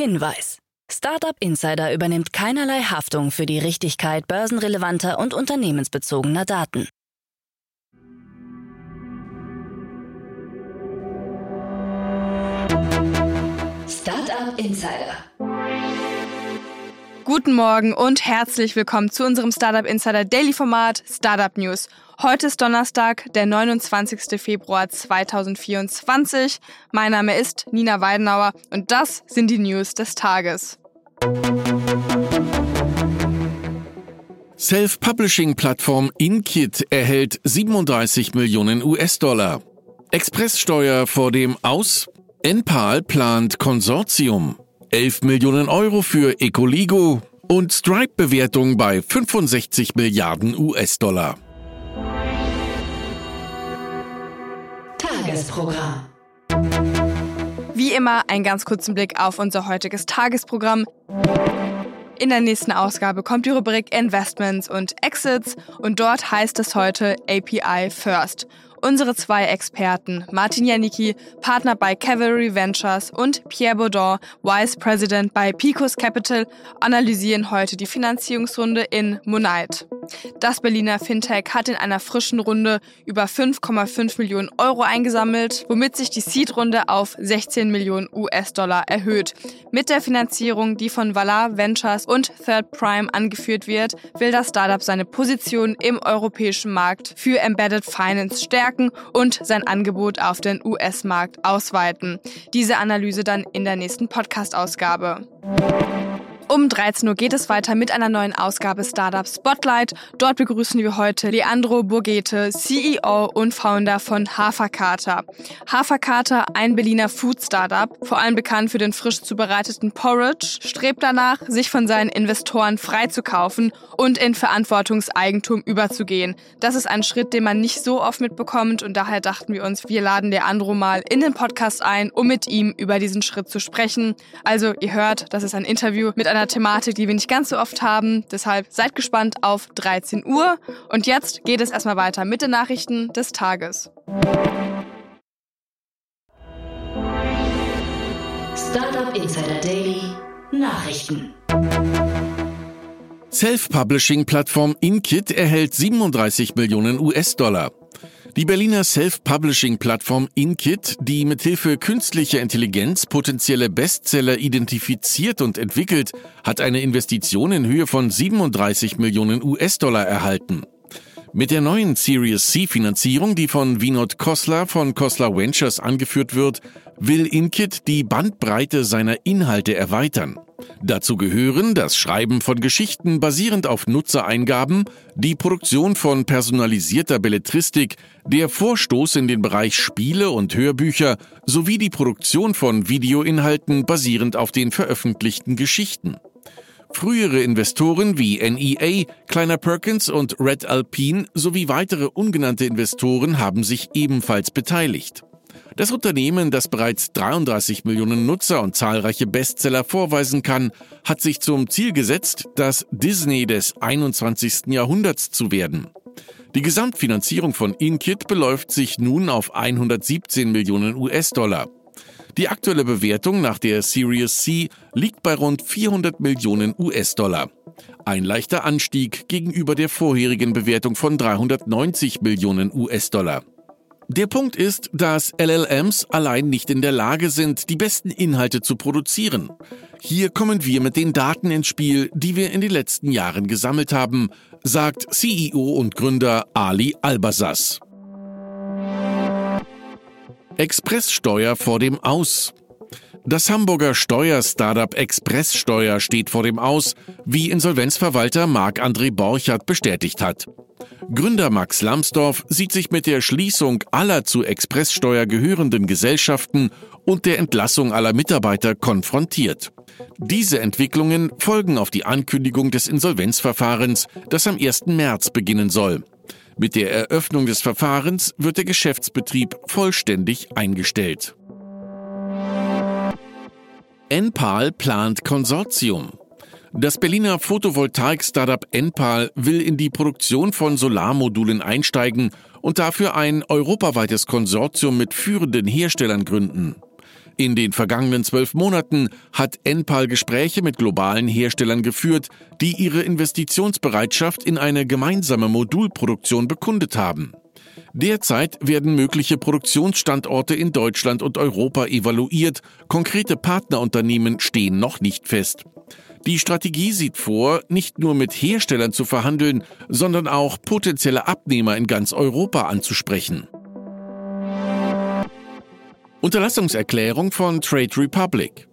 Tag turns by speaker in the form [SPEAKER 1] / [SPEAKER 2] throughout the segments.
[SPEAKER 1] Hinweis. Startup Insider übernimmt keinerlei Haftung für die Richtigkeit börsenrelevanter und unternehmensbezogener Daten.
[SPEAKER 2] Startup Insider.
[SPEAKER 3] Guten Morgen und herzlich willkommen zu unserem Startup Insider Daily Format Startup News. Heute ist Donnerstag, der 29. Februar 2024. Mein Name ist Nina Weidenauer und das sind die News des Tages.
[SPEAKER 4] Self-Publishing-Plattform Inkit erhält 37 Millionen US-Dollar. Expresssteuer vor dem Aus. Enpal plant Konsortium. 11 Millionen Euro für Ecoligo und Stripe-Bewertung bei 65 Milliarden US-Dollar.
[SPEAKER 2] Tagesprogramm.
[SPEAKER 3] Wie immer einen ganz kurzen Blick auf unser heutiges Tagesprogramm. In der nächsten Ausgabe kommt die Rubrik Investments und Exits und dort heißt es heute API First. Unsere zwei Experten, Martin Janicki, Partner bei Cavalry Ventures und Pierre Baudon, Vice President bei Picos Capital, analysieren heute die Finanzierungsrunde in Monite. Das Berliner Fintech hat in einer frischen Runde über 5,5 Millionen Euro eingesammelt, womit sich die Seed-Runde auf 16 Millionen US-Dollar erhöht. Mit der Finanzierung, die von Valar Ventures und Third Prime angeführt wird, will das Startup seine Position im europäischen Markt für Embedded Finance stärken und sein Angebot auf den US-Markt ausweiten. Diese Analyse dann in der nächsten Podcast-Ausgabe. Um 13 Uhr geht es weiter mit einer neuen Ausgabe Startup Spotlight. Dort begrüßen wir heute Leandro Burgete, CEO und Founder von Haferkater. Haferkater, ein Berliner Food Startup, vor allem bekannt für den frisch zubereiteten Porridge, strebt danach, sich von seinen Investoren freizukaufen und in Verantwortungseigentum überzugehen. Das ist ein Schritt, den man nicht so oft mitbekommt und daher dachten wir uns, wir laden Leandro mal in den Podcast ein, um mit ihm über diesen Schritt zu sprechen. Also ihr hört, das ist ein Interview mit einer einer Thematik, die wir nicht ganz so oft haben. Deshalb seid gespannt auf 13 Uhr. Und jetzt geht es erstmal weiter mit den Nachrichten des Tages.
[SPEAKER 2] Startup Insider Daily Nachrichten.
[SPEAKER 4] Self-Publishing-Plattform Inkit erhält 37 Millionen US-Dollar. Die Berliner Self-Publishing-Plattform Inkit, die mithilfe künstlicher Intelligenz potenzielle Bestseller identifiziert und entwickelt, hat eine Investition in Höhe von 37 Millionen US-Dollar erhalten. Mit der neuen Series C Finanzierung, die von Vinod Kosler von Kosler Ventures angeführt wird, will Inkit die Bandbreite seiner Inhalte erweitern. Dazu gehören das Schreiben von Geschichten basierend auf Nutzereingaben, die Produktion von personalisierter Belletristik, der Vorstoß in den Bereich Spiele und Hörbücher sowie die Produktion von Videoinhalten basierend auf den veröffentlichten Geschichten. Frühere Investoren wie NEA, Kleiner Perkins und Red Alpine sowie weitere ungenannte Investoren haben sich ebenfalls beteiligt. Das Unternehmen, das bereits 33 Millionen Nutzer und zahlreiche Bestseller vorweisen kann, hat sich zum Ziel gesetzt, das Disney des 21. Jahrhunderts zu werden. Die Gesamtfinanzierung von Inkit beläuft sich nun auf 117 Millionen US-Dollar. Die aktuelle Bewertung nach der Series C liegt bei rund 400 Millionen US-Dollar. Ein leichter Anstieg gegenüber der vorherigen Bewertung von 390 Millionen US-Dollar. Der Punkt ist, dass LLMs allein nicht in der Lage sind, die besten Inhalte zu produzieren. Hier kommen wir mit den Daten ins Spiel, die wir in den letzten Jahren gesammelt haben, sagt CEO und Gründer Ali Albasas. Expresssteuer vor dem Aus. Das Hamburger Steuerstartup Expresssteuer steht vor dem Aus, wie Insolvenzverwalter Marc-André Borchardt bestätigt hat. Gründer Max Lambsdorff sieht sich mit der Schließung aller zu Expresssteuer gehörenden Gesellschaften und der Entlassung aller Mitarbeiter konfrontiert. Diese Entwicklungen folgen auf die Ankündigung des Insolvenzverfahrens, das am 1. März beginnen soll. Mit der Eröffnung des Verfahrens wird der Geschäftsbetrieb vollständig eingestellt. Enpal plant Konsortium. Das Berliner Photovoltaik-Startup Enpal will in die Produktion von Solarmodulen einsteigen und dafür ein europaweites Konsortium mit führenden Herstellern gründen. In den vergangenen zwölf Monaten hat Enpal Gespräche mit globalen Herstellern geführt, die ihre Investitionsbereitschaft in eine gemeinsame Modulproduktion bekundet haben. Derzeit werden mögliche Produktionsstandorte in Deutschland und Europa evaluiert, konkrete Partnerunternehmen stehen noch nicht fest. Die Strategie sieht vor, nicht nur mit Herstellern zu verhandeln, sondern auch potenzielle Abnehmer in ganz Europa anzusprechen. Unterlassungserklärung von Trade Republic.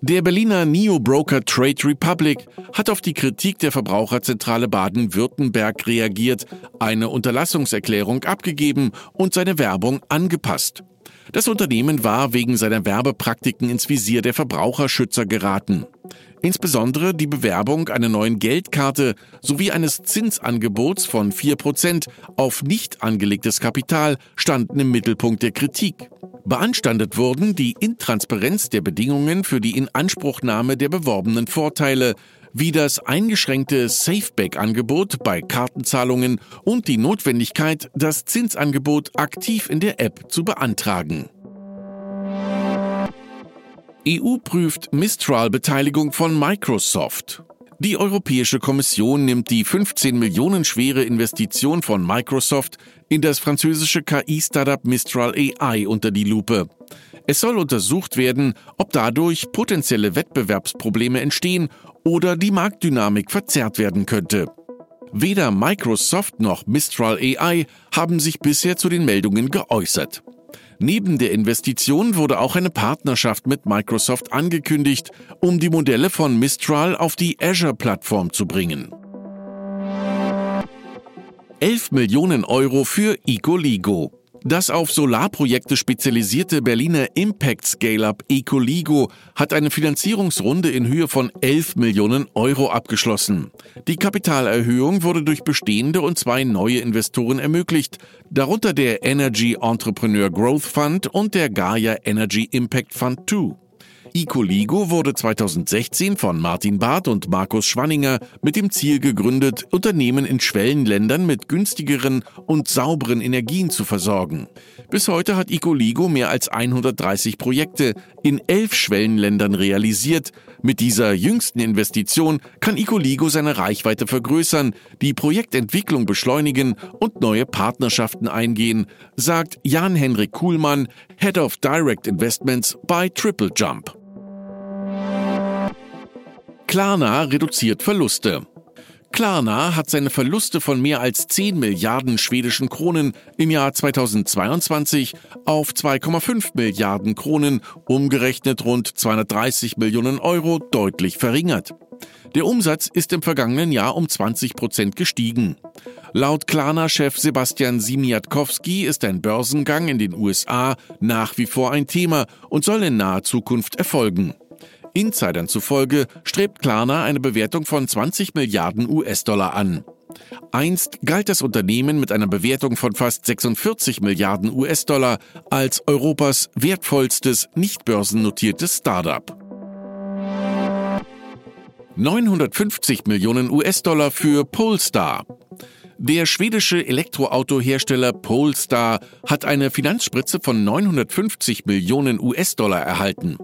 [SPEAKER 4] Der Berliner Neo-Broker Trade Republic hat auf die Kritik der Verbraucherzentrale Baden-Württemberg reagiert, eine Unterlassungserklärung abgegeben und seine Werbung angepasst. Das Unternehmen war wegen seiner Werbepraktiken ins Visier der Verbraucherschützer geraten. Insbesondere die Bewerbung einer neuen Geldkarte sowie eines Zinsangebots von 4% auf nicht angelegtes Kapital standen im Mittelpunkt der Kritik. Beanstandet wurden die Intransparenz der Bedingungen für die Inanspruchnahme der beworbenen Vorteile, wie das eingeschränkte Safeback-Angebot bei Kartenzahlungen und die Notwendigkeit, das Zinsangebot aktiv in der App zu beantragen. EU prüft Mistral-Beteiligung von Microsoft. Die Europäische Kommission nimmt die 15 Millionen schwere Investition von Microsoft in das französische KI-Startup Mistral AI unter die Lupe. Es soll untersucht werden, ob dadurch potenzielle Wettbewerbsprobleme entstehen oder die Marktdynamik verzerrt werden könnte. Weder Microsoft noch Mistral AI haben sich bisher zu den Meldungen geäußert. Neben der Investition wurde auch eine Partnerschaft mit Microsoft angekündigt, um die Modelle von Mistral auf die Azure-Plattform zu bringen. 11 Millionen Euro für Ecoligo. Das auf Solarprojekte spezialisierte Berliner Impact Scale-up Ecoligo hat eine Finanzierungsrunde in Höhe von 11 Millionen Euro abgeschlossen. Die Kapitalerhöhung wurde durch bestehende und zwei neue Investoren ermöglicht, darunter der Energy Entrepreneur Growth Fund und der Gaia Energy Impact Fund 2. Ecoligo wurde 2016 von Martin Barth und Markus Schwanninger mit dem Ziel gegründet, Unternehmen in Schwellenländern mit günstigeren und sauberen Energien zu versorgen. Bis heute hat Ecoligo mehr als 130 Projekte in elf Schwellenländern realisiert. Mit dieser jüngsten Investition kann Ecoligo seine Reichweite vergrößern, die Projektentwicklung beschleunigen und neue Partnerschaften eingehen, sagt Jan-Henrik Kuhlmann, Head of Direct Investments bei Triple Jump. Klarna reduziert Verluste. Klarna hat seine Verluste von mehr als 10 Milliarden schwedischen Kronen im Jahr 2022 auf 2,5 Milliarden Kronen, umgerechnet rund 230 Millionen Euro, deutlich verringert. Der Umsatz ist im vergangenen Jahr um 20 Prozent gestiegen. Laut Klarna-Chef Sebastian Simiatkowski ist ein Börsengang in den USA nach wie vor ein Thema und soll in naher Zukunft erfolgen. Insidern zufolge strebt Klarna eine Bewertung von 20 Milliarden US-Dollar an. Einst galt das Unternehmen mit einer Bewertung von fast 46 Milliarden US-Dollar als Europas wertvollstes nicht börsennotiertes Startup. 950 Millionen US-Dollar für Polestar. Der schwedische Elektroautohersteller Polestar hat eine Finanzspritze von 950 Millionen US-Dollar erhalten.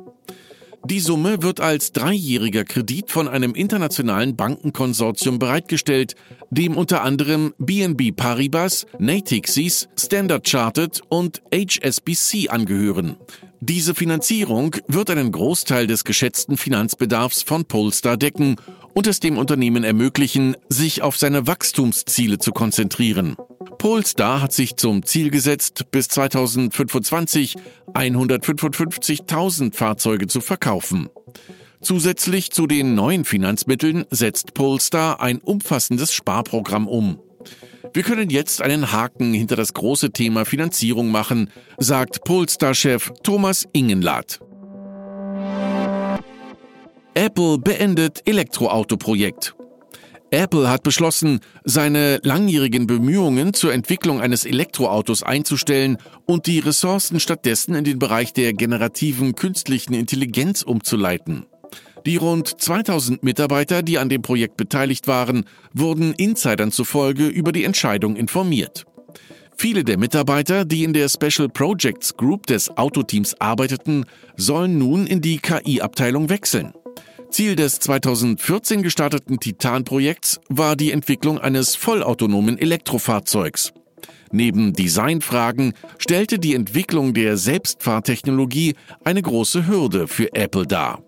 [SPEAKER 4] Die Summe wird als dreijähriger Kredit von einem internationalen Bankenkonsortium bereitgestellt, dem unter anderem BNB Paribas, Natixis, Standard Chartered und HSBC angehören. Diese Finanzierung wird einen Großteil des geschätzten Finanzbedarfs von Polestar decken und es dem Unternehmen ermöglichen, sich auf seine Wachstumsziele zu konzentrieren. Polestar hat sich zum Ziel gesetzt, bis 2025 155.000 Fahrzeuge zu verkaufen. Zusätzlich zu den neuen Finanzmitteln setzt Polestar ein umfassendes Sparprogramm um. Wir können jetzt einen Haken hinter das große Thema Finanzierung machen, sagt Polestar-Chef Thomas Ingenlath. Apple beendet Elektroauto-Projekt. Apple hat beschlossen, seine langjährigen Bemühungen zur Entwicklung eines Elektroautos einzustellen und die Ressourcen stattdessen in den Bereich der generativen künstlichen Intelligenz umzuleiten. Die rund 2000 Mitarbeiter, die an dem Projekt beteiligt waren, wurden Insidern zufolge über die Entscheidung informiert. Viele der Mitarbeiter, die in der Special Projects Group des Autoteams arbeiteten, sollen nun in die KI-Abteilung wechseln. Ziel des 2014 gestarteten Titan-Projekts war die Entwicklung eines vollautonomen Elektrofahrzeugs. Neben Designfragen stellte die Entwicklung der Selbstfahrtechnologie eine große Hürde für Apple dar.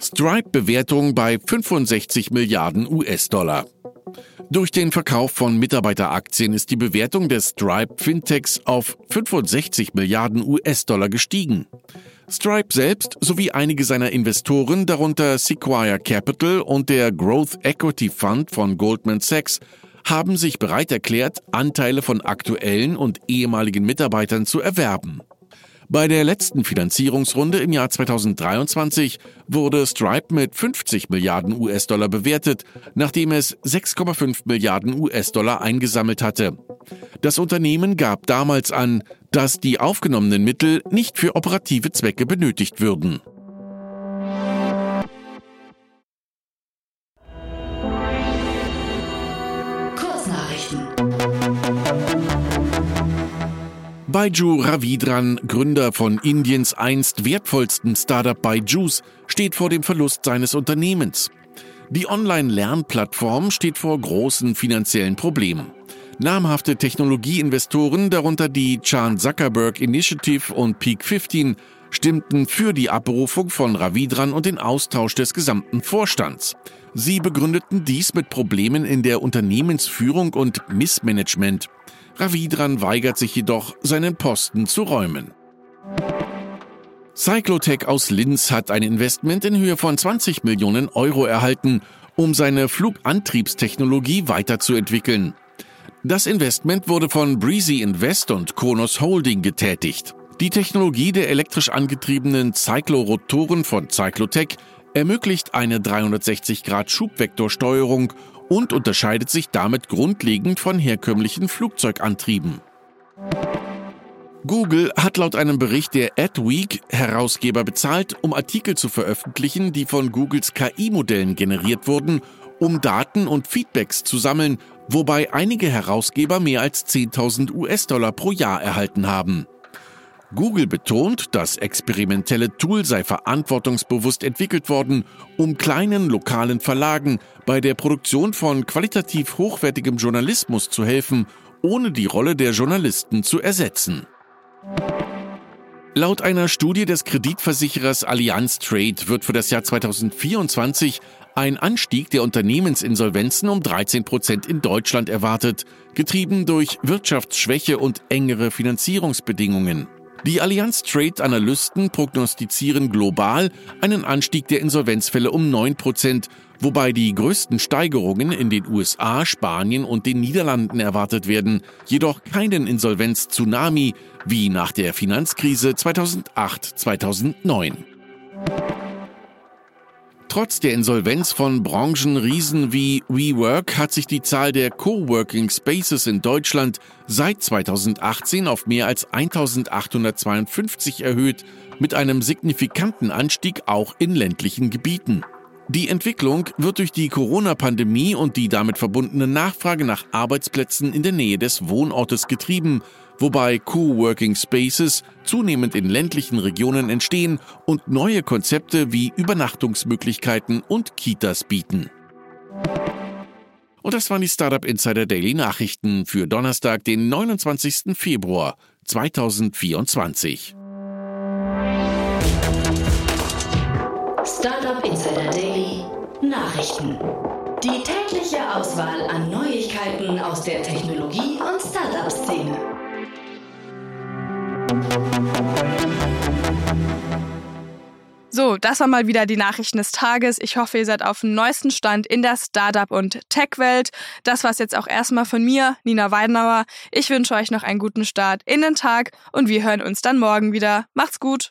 [SPEAKER 4] Stripe-Bewertung bei 65 Milliarden US-Dollar. Durch den Verkauf von Mitarbeiteraktien ist die Bewertung des Stripe Fintechs auf 65 Milliarden US-Dollar gestiegen. Stripe selbst sowie einige seiner Investoren, darunter Sequoia Capital und der Growth Equity Fund von Goldman Sachs, haben sich bereit erklärt, Anteile von aktuellen und ehemaligen Mitarbeitern zu erwerben. Bei der letzten Finanzierungsrunde im Jahr 2023 wurde Stripe mit 50 Milliarden US-Dollar bewertet, nachdem es 6,5 Milliarden US-Dollar eingesammelt hatte. Das Unternehmen gab damals an, dass die aufgenommenen Mittel nicht für operative Zwecke benötigt würden. Baiju Ravidran, Gründer von Indiens einst wertvollsten Startup Baijus, steht vor dem Verlust seines Unternehmens. Die Online-Lernplattform steht vor großen finanziellen Problemen. Namhafte Technologieinvestoren, darunter die Chan Zuckerberg Initiative und Peak 15, stimmten für die Abberufung von Ravidran und den Austausch des gesamten Vorstands. Sie begründeten dies mit Problemen in der Unternehmensführung und Missmanagement. Ravidran weigert sich jedoch, seinen Posten zu räumen. Cyclotech aus Linz hat ein Investment in Höhe von 20 Millionen Euro erhalten, um seine Flugantriebstechnologie weiterzuentwickeln. Das Investment wurde von Breezy Invest und Kronos Holding getätigt. Die Technologie der elektrisch angetriebenen Cyclorotoren von Cyclotech ermöglicht eine 360-Grad-Schubvektorsteuerung und unterscheidet sich damit grundlegend von herkömmlichen Flugzeugantrieben. Google hat laut einem Bericht der Adweek Herausgeber bezahlt, um Artikel zu veröffentlichen, die von Googles KI-Modellen generiert wurden, um Daten und Feedbacks zu sammeln, wobei einige Herausgeber mehr als 10.000 US-Dollar pro Jahr erhalten haben. Google betont, das experimentelle Tool sei verantwortungsbewusst entwickelt worden, um kleinen lokalen Verlagen bei der Produktion von qualitativ hochwertigem Journalismus zu helfen, ohne die Rolle der Journalisten zu ersetzen. Laut einer Studie des Kreditversicherers Allianz Trade wird für das Jahr 2024 ein Anstieg der Unternehmensinsolvenzen um 13 Prozent in Deutschland erwartet, getrieben durch Wirtschaftsschwäche und engere Finanzierungsbedingungen. Die Allianz Trade Analysten prognostizieren global einen Anstieg der Insolvenzfälle um 9 Prozent, wobei die größten Steigerungen in den USA, Spanien und den Niederlanden erwartet werden, jedoch keinen Insolvenz-Tsunami wie nach der Finanzkrise 2008-2009. Trotz der Insolvenz von Branchenriesen wie WeWork hat sich die Zahl der Coworking Spaces in Deutschland seit 2018 auf mehr als 1852 erhöht, mit einem signifikanten Anstieg auch in ländlichen Gebieten. Die Entwicklung wird durch die Corona-Pandemie und die damit verbundene Nachfrage nach Arbeitsplätzen in der Nähe des Wohnortes getrieben, wobei Coworking Spaces zunehmend in ländlichen Regionen entstehen und neue Konzepte wie Übernachtungsmöglichkeiten und Kitas bieten. Und das waren die Startup Insider Daily Nachrichten für Donnerstag, den 29. Februar 2024.
[SPEAKER 2] Startup Insider Daily Nachrichten. Die tägliche Auswahl an Neuigkeiten aus der Technologie- und Startup-Szene.
[SPEAKER 3] So, das war mal wieder die Nachrichten des Tages. Ich hoffe, ihr seid auf dem neuesten Stand in der Startup- und Tech-Welt. Das war es jetzt auch erstmal von mir, Nina Weidenauer. Ich wünsche euch noch einen guten Start in den Tag und wir hören uns dann morgen wieder. Macht's gut!